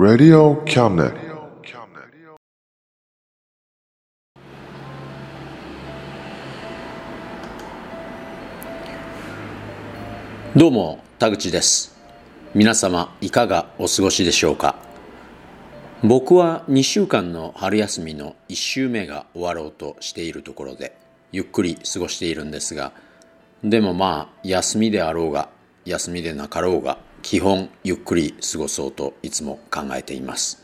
Radio Cabinet. どうも田口です皆様いかがお過ごしでしょうか？僕は2週間の春休みの1週目が終わろうとしているところでゆっくり過ごしているんですがでもまあ休みであろうが休みでなかろうが基本ゆっくり過ごそうといつも考えています。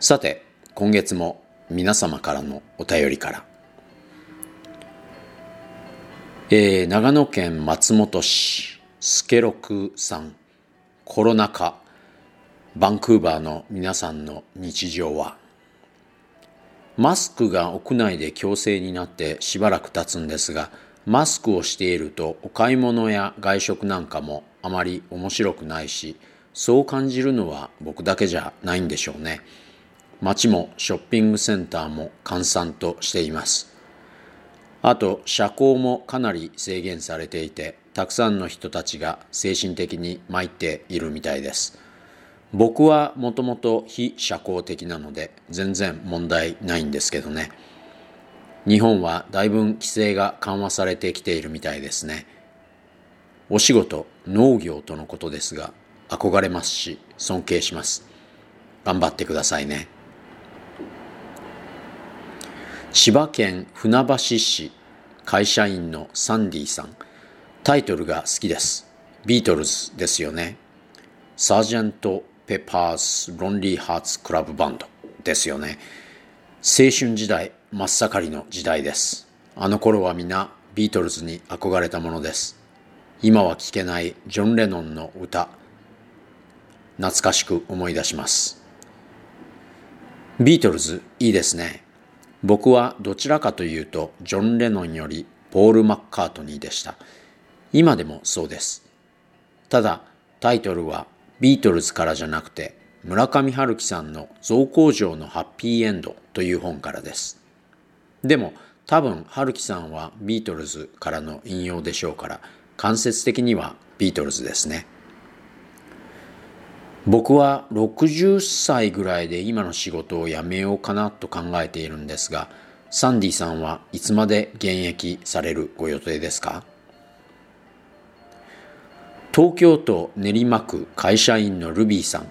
さて今月も皆様からのお便りから。えー長野県松本市助六さん。コロナ禍バンクーバーの皆さんの日常は。マスクが屋内で強制になってしばらく経つんですがマスクをしているとお買い物や外食なんかもあまり面白くないしそう感じるのは僕だけじゃないんでしょうね。街もショッピングセンターも閑散としています。あと社交もかなり制限されていてたくさんの人たちが精神的に参っているみたいです。僕はもともと非社交的なので全然問題ないんですけどね。日本はだいぶ規制が緩和されてきているみたいですね。お仕事農業とのことですが憧れますし尊敬します。頑張ってくださいね。千葉県船橋市会社員のサンディさん。タイトルが好きです。ビートルズですよね。サージェント・ペパーズ・ロンリー・ハーツ・クラブバンドですよね。青春時代真っ盛りの時代です。あの頃は皆ビートルズに憧れたものです。今は聴けないジョン・レノンの歌懐かしく思い出します。ビートルズいいですね。僕はどちらかというとジョン・レノンよりポール・マッカートニーでした。今でもそうです。ただタイトルはビートルズからじゃなくて村上春樹さんの「造工場のハッピーエンド」という本からです。でも多分春樹さんはビートルズからの引用でしょうから間接的にはビートルズですね。僕は60歳ぐらいで今の仕事を辞めようかなと考えているんですがサンディさんはいつまで現役されるご予定ですか？東京都練馬区会社員のルビーさん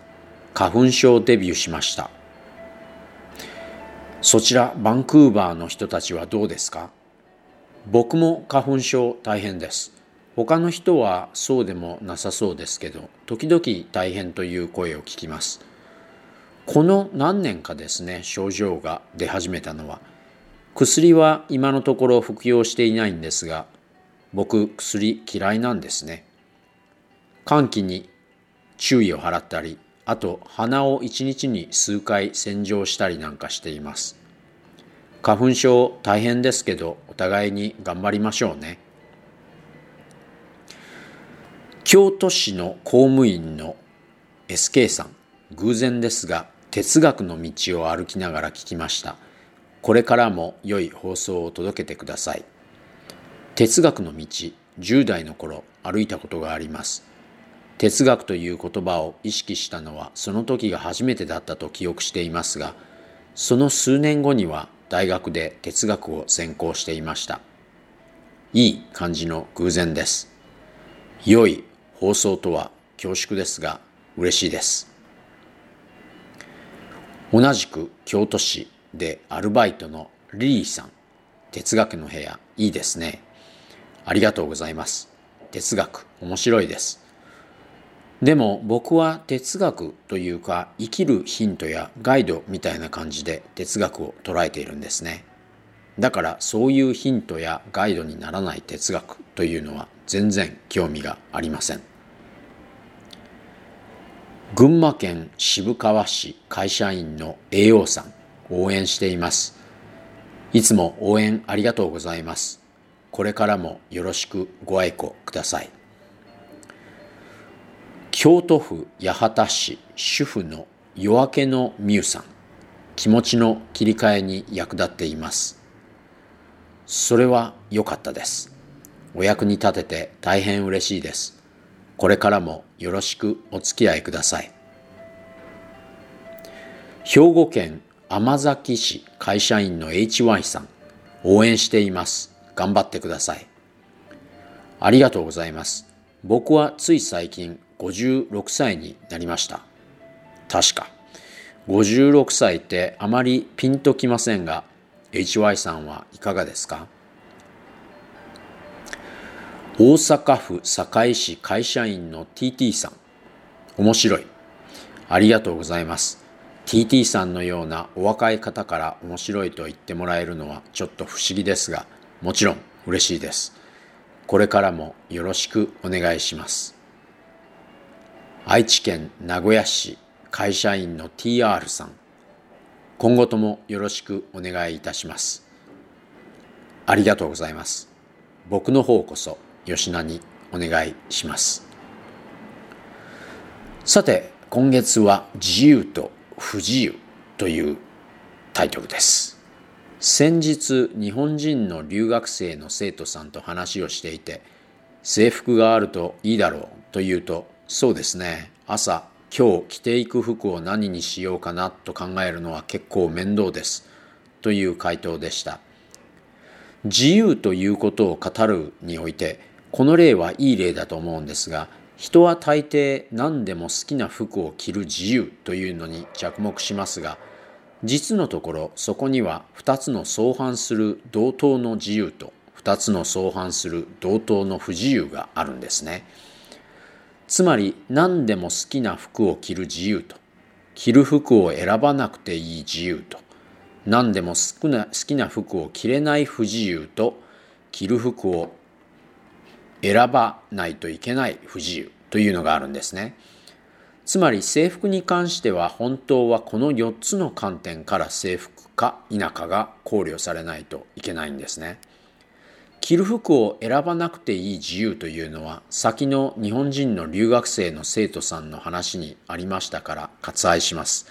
花粉症デビューしました。そちらバンクーバーの人たちはどうですか？僕も花粉症大変です。他の人はそうでもなさそうですけど時々大変という声を聞きます。この何年かですね症状が出始めたのは薬は今のところ服用していないんですが僕薬嫌いなんですね。換気に注意を払ったりあと鼻を一日に数回洗浄したりなんかしています。花粉症大変ですけどお互いに頑張りましょうね。京都市の公務員の SK さん偶然ですが哲学の道を歩きながら聞きました。これからも良い放送を届けてください。哲学の道10代の頃歩いたことがあります。哲学という言葉を意識したのはその時が初めてだったと記憶していますがその数年後には大学で哲学を専攻していました。いい感じの偶然です。良い放送とは恐縮ですが嬉しいです。同じく京都市でアルバイトのリリーさん。哲学の部屋いいですね。ありがとうございます。哲学面白いです。でも僕は哲学というか生きるヒントやガイドみたいな感じで哲学を捉えているんですね。だからそういうヒントやガイドにならない哲学というのは全然興味がありません。群馬県渋川市会社員の栄養さん応援しています。いつも応援ありがとうございます。これからもよろしくご愛顧ください。京都府八幡市主婦の夜明けのみゆさん気持ちの切り替えに役立っています。それは良かったです。お役に立てて大変嬉しいですこれからもよろしくお付き合いください。兵庫県尼崎市会社員の HY さん、応援しています。頑張ってください。ありがとうございます。僕はつい最近56歳になりました。確か。56歳ってあまりピンときませんが、HY さんはいかがですか？大阪府堺市会社員の TT さん。面白い。ありがとうございます。TT さんのようなお若い方から面白いと言ってもらえるのはちょっと不思議ですが、もちろん嬉しいです。これからもよろしくお願いします。愛知県名古屋市会社員の TR さん。今後ともよろしくお願いいたします。ありがとうございます。僕の方こそ吉名にお願いします。さて今月は自由と不自由というタイトルです。先日日本人の留学生の生徒さんと話をしていて制服があるといいだろうと言うとそうですね。朝今日着ていく服を何にしようかなと考えるのは結構面倒ですという回答でした。自由ということを語るにおいてこの例はいい例だと思うんですが人は大抵何でも好きな服を着る自由というのに着目しますが実のところそこには2つの相反する同等の自由と2つの相反する同等の不自由があるんですね。つまり何でも好きな服を着る自由と着る服を選ばなくていい自由と何でも好きな好きな服を着れない不自由と着る服を選ばないといけない不自由というのがあるんですね。つまり制服に関しては本当はこの4つの観点から制服か否かが考慮されないといけないんですね。着る服を選ばなくていい自由というのは先の日本人の留学生の生徒さんの話にありましたから割愛します。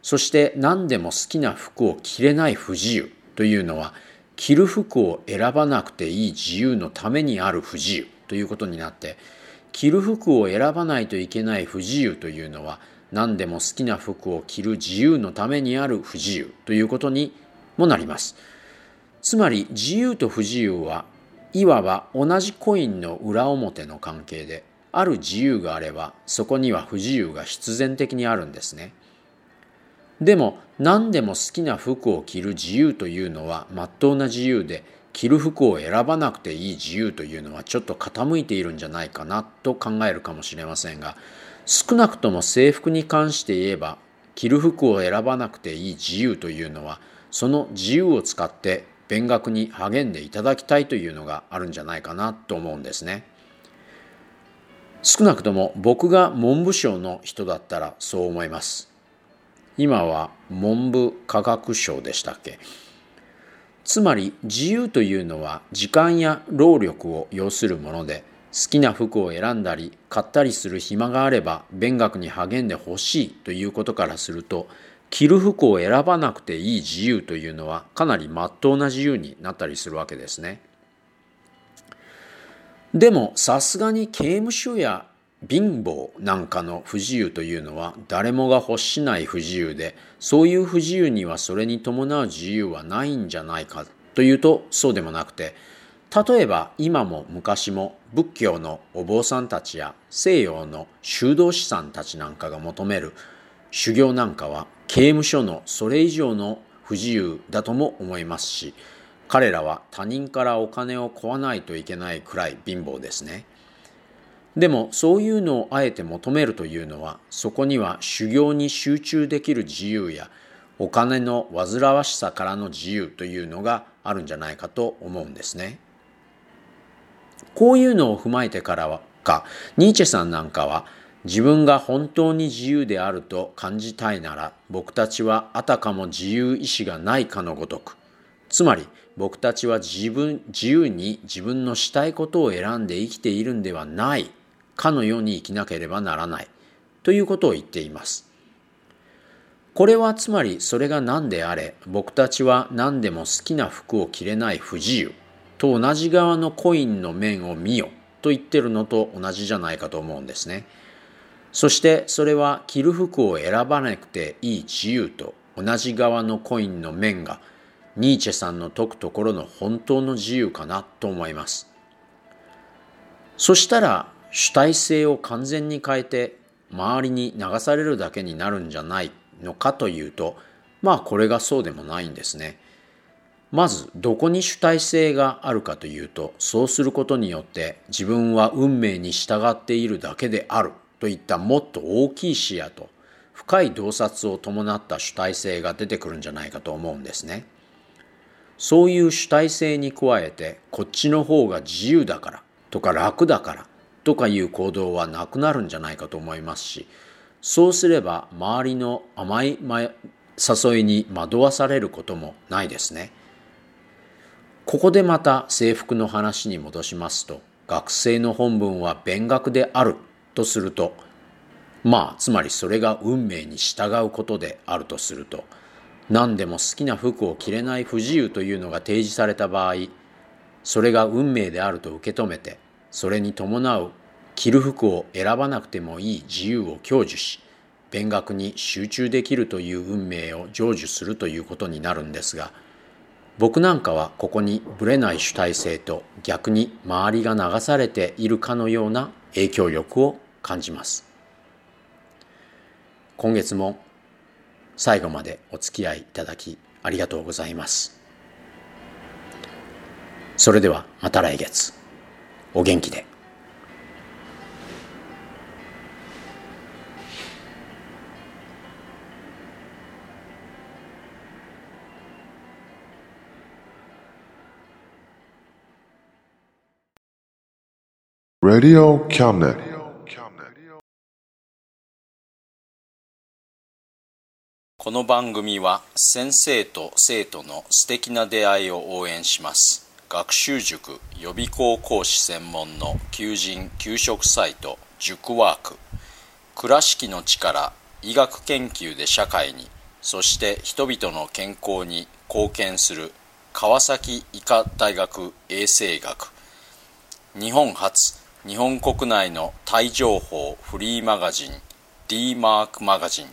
そして何でも好きな服を着れない不自由というのは着る服を選ばなくていい自由のためにある不自由ということになって着る服を選ばないといけない不自由というのは何でも好きな服を着る自由のためにある不自由ということにもなります。つまり自由と不自由はいわば同じコインの裏表の関係である自由があればそこには不自由が必然的にあるんですね。でも何でも好きな服を着る自由というのはまっとうな自由で着る服を選ばなくていい自由というのはちょっと傾いているんじゃないかなと考えるかもしれませんが少なくとも制服に関して言えば着る服を選ばなくていい自由というのはその自由を使って勉学に励んでいただきたいというのがあるんじゃないかなと思うんですね。少なくとも僕が文部省の人だったらそう思います。今は文部科学省でしたっけ？つまり自由というのは時間や労力を要するもので好きな服を選んだり買ったりする暇があれば勉学に励んでほしいということからすると着る服を選ばなくていい自由というのはかなりまっとうな自由になったりするわけですね。でもさすがに刑務所や貧乏なんかの不自由というのは誰もが欲しない不自由でそういう不自由にはそれに伴う自由はないんじゃないかというとそうでもなくて例えば今も昔も仏教のお坊さんたちや西洋の修道士さんたちなんかが求める修行なんかは刑務所のそれ以上の不自由だとも思いますし彼らは他人からお金を乞わないといけないくらい貧乏ですね。でもそういうのをあえて求めるというのはそこには修行に集中できる自由やお金の煩わしさからの自由というのがあるんじゃないかと思うんですね。こういうのを踏まえてからはかニーチェさんなんかは自分が本当に自由であると感じたいなら僕たちはあたかも自由意志がないかのごとくつまり僕たちは自分自由に自分のしたいことを選んで生きているんではないかのように生きなければならないということを言っています。これはつまりそれが何であれ僕たちは何でも好きな服を着れない不自由と同じ側のコインの面を見よと言ってるのと同じじゃないかと思うんですね。そしてそれは着る服を選ばなくていい自由と同じ側のコインの面がニーチェさんの説くところの本当の自由かなと思います。そしたら主体性を完全に変えて周りに流されるだけになるんじゃないのかというとまあこれがそうでもないんですね。まずどこに主体性があるかというとそうすることによって自分は運命に従っているだけであるといったもっと大きい視野と深い洞察を伴った主体性が出てくるんじゃないかと思うんですね。そういう主体性に加えてこっちの方が自由だからとか楽だからとかいう行動はなくなるんじゃないかと思いますしそうすれば周りの甘い誘いに惑わされることもないですね。ここでまた制服の話に戻しますと学生の本文は勉学であるとするとまあつまりそれが運命に従うことであるとすると何でも好きな服を着れない不自由というのが提示された場合それが運命であると受け止めてそれに伴う着る服を選ばなくてもいい自由を享受し勉学に集中できるという運命を成就するということになるんですが僕なんかはここにぶれない主体性と逆に周りが流されているかのような影響力を感じます。今月も最後までお付き合いいただきありがとうございます。それではまた来月。お元気で。Radio Cabinet. この番組は先生と生徒の素敵な出会いを応援します学習塾予備校講師専門の求人・給食サイト塾ワーク。倉敷の力医学研究で社会にそして人々の健康に貢献する川崎医科大学衛生学。日本初日本国内のタイ情報フリーマガジン D マークマガジン。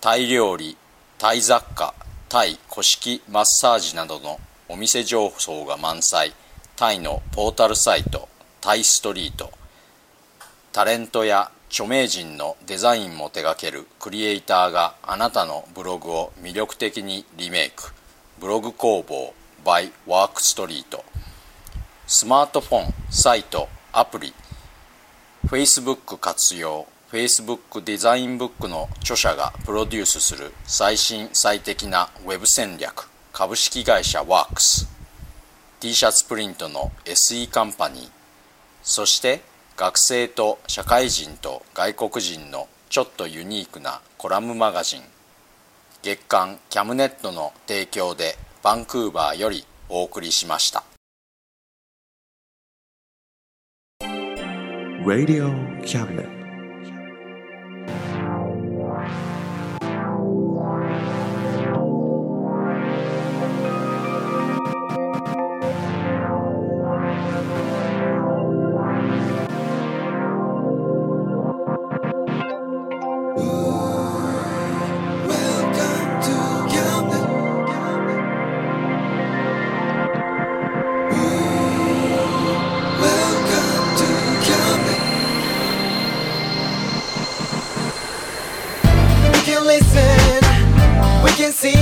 タイ料理タイ雑貨タイ古式マッサージなどのお店情報が満載。タイのポータルサイトタイストリート。タレントや著名人のデザインも手掛けるクリエイターがあなたのブログを魅力的にリメイク。ブログ工房 by ワークストリートスマートフォンサイトアプリ。Facebook 活用。Facebook デザインブックの著者がプロデュースする最新最適な Web 戦略。株式会社ワークス t シャツプリントの SE カンパニーそして学生と社会人と外国人のちょっとユニークなコラムマガジン月刊キャムネットの提供でバンクーバーよりお送りしました。Radio Cabinet.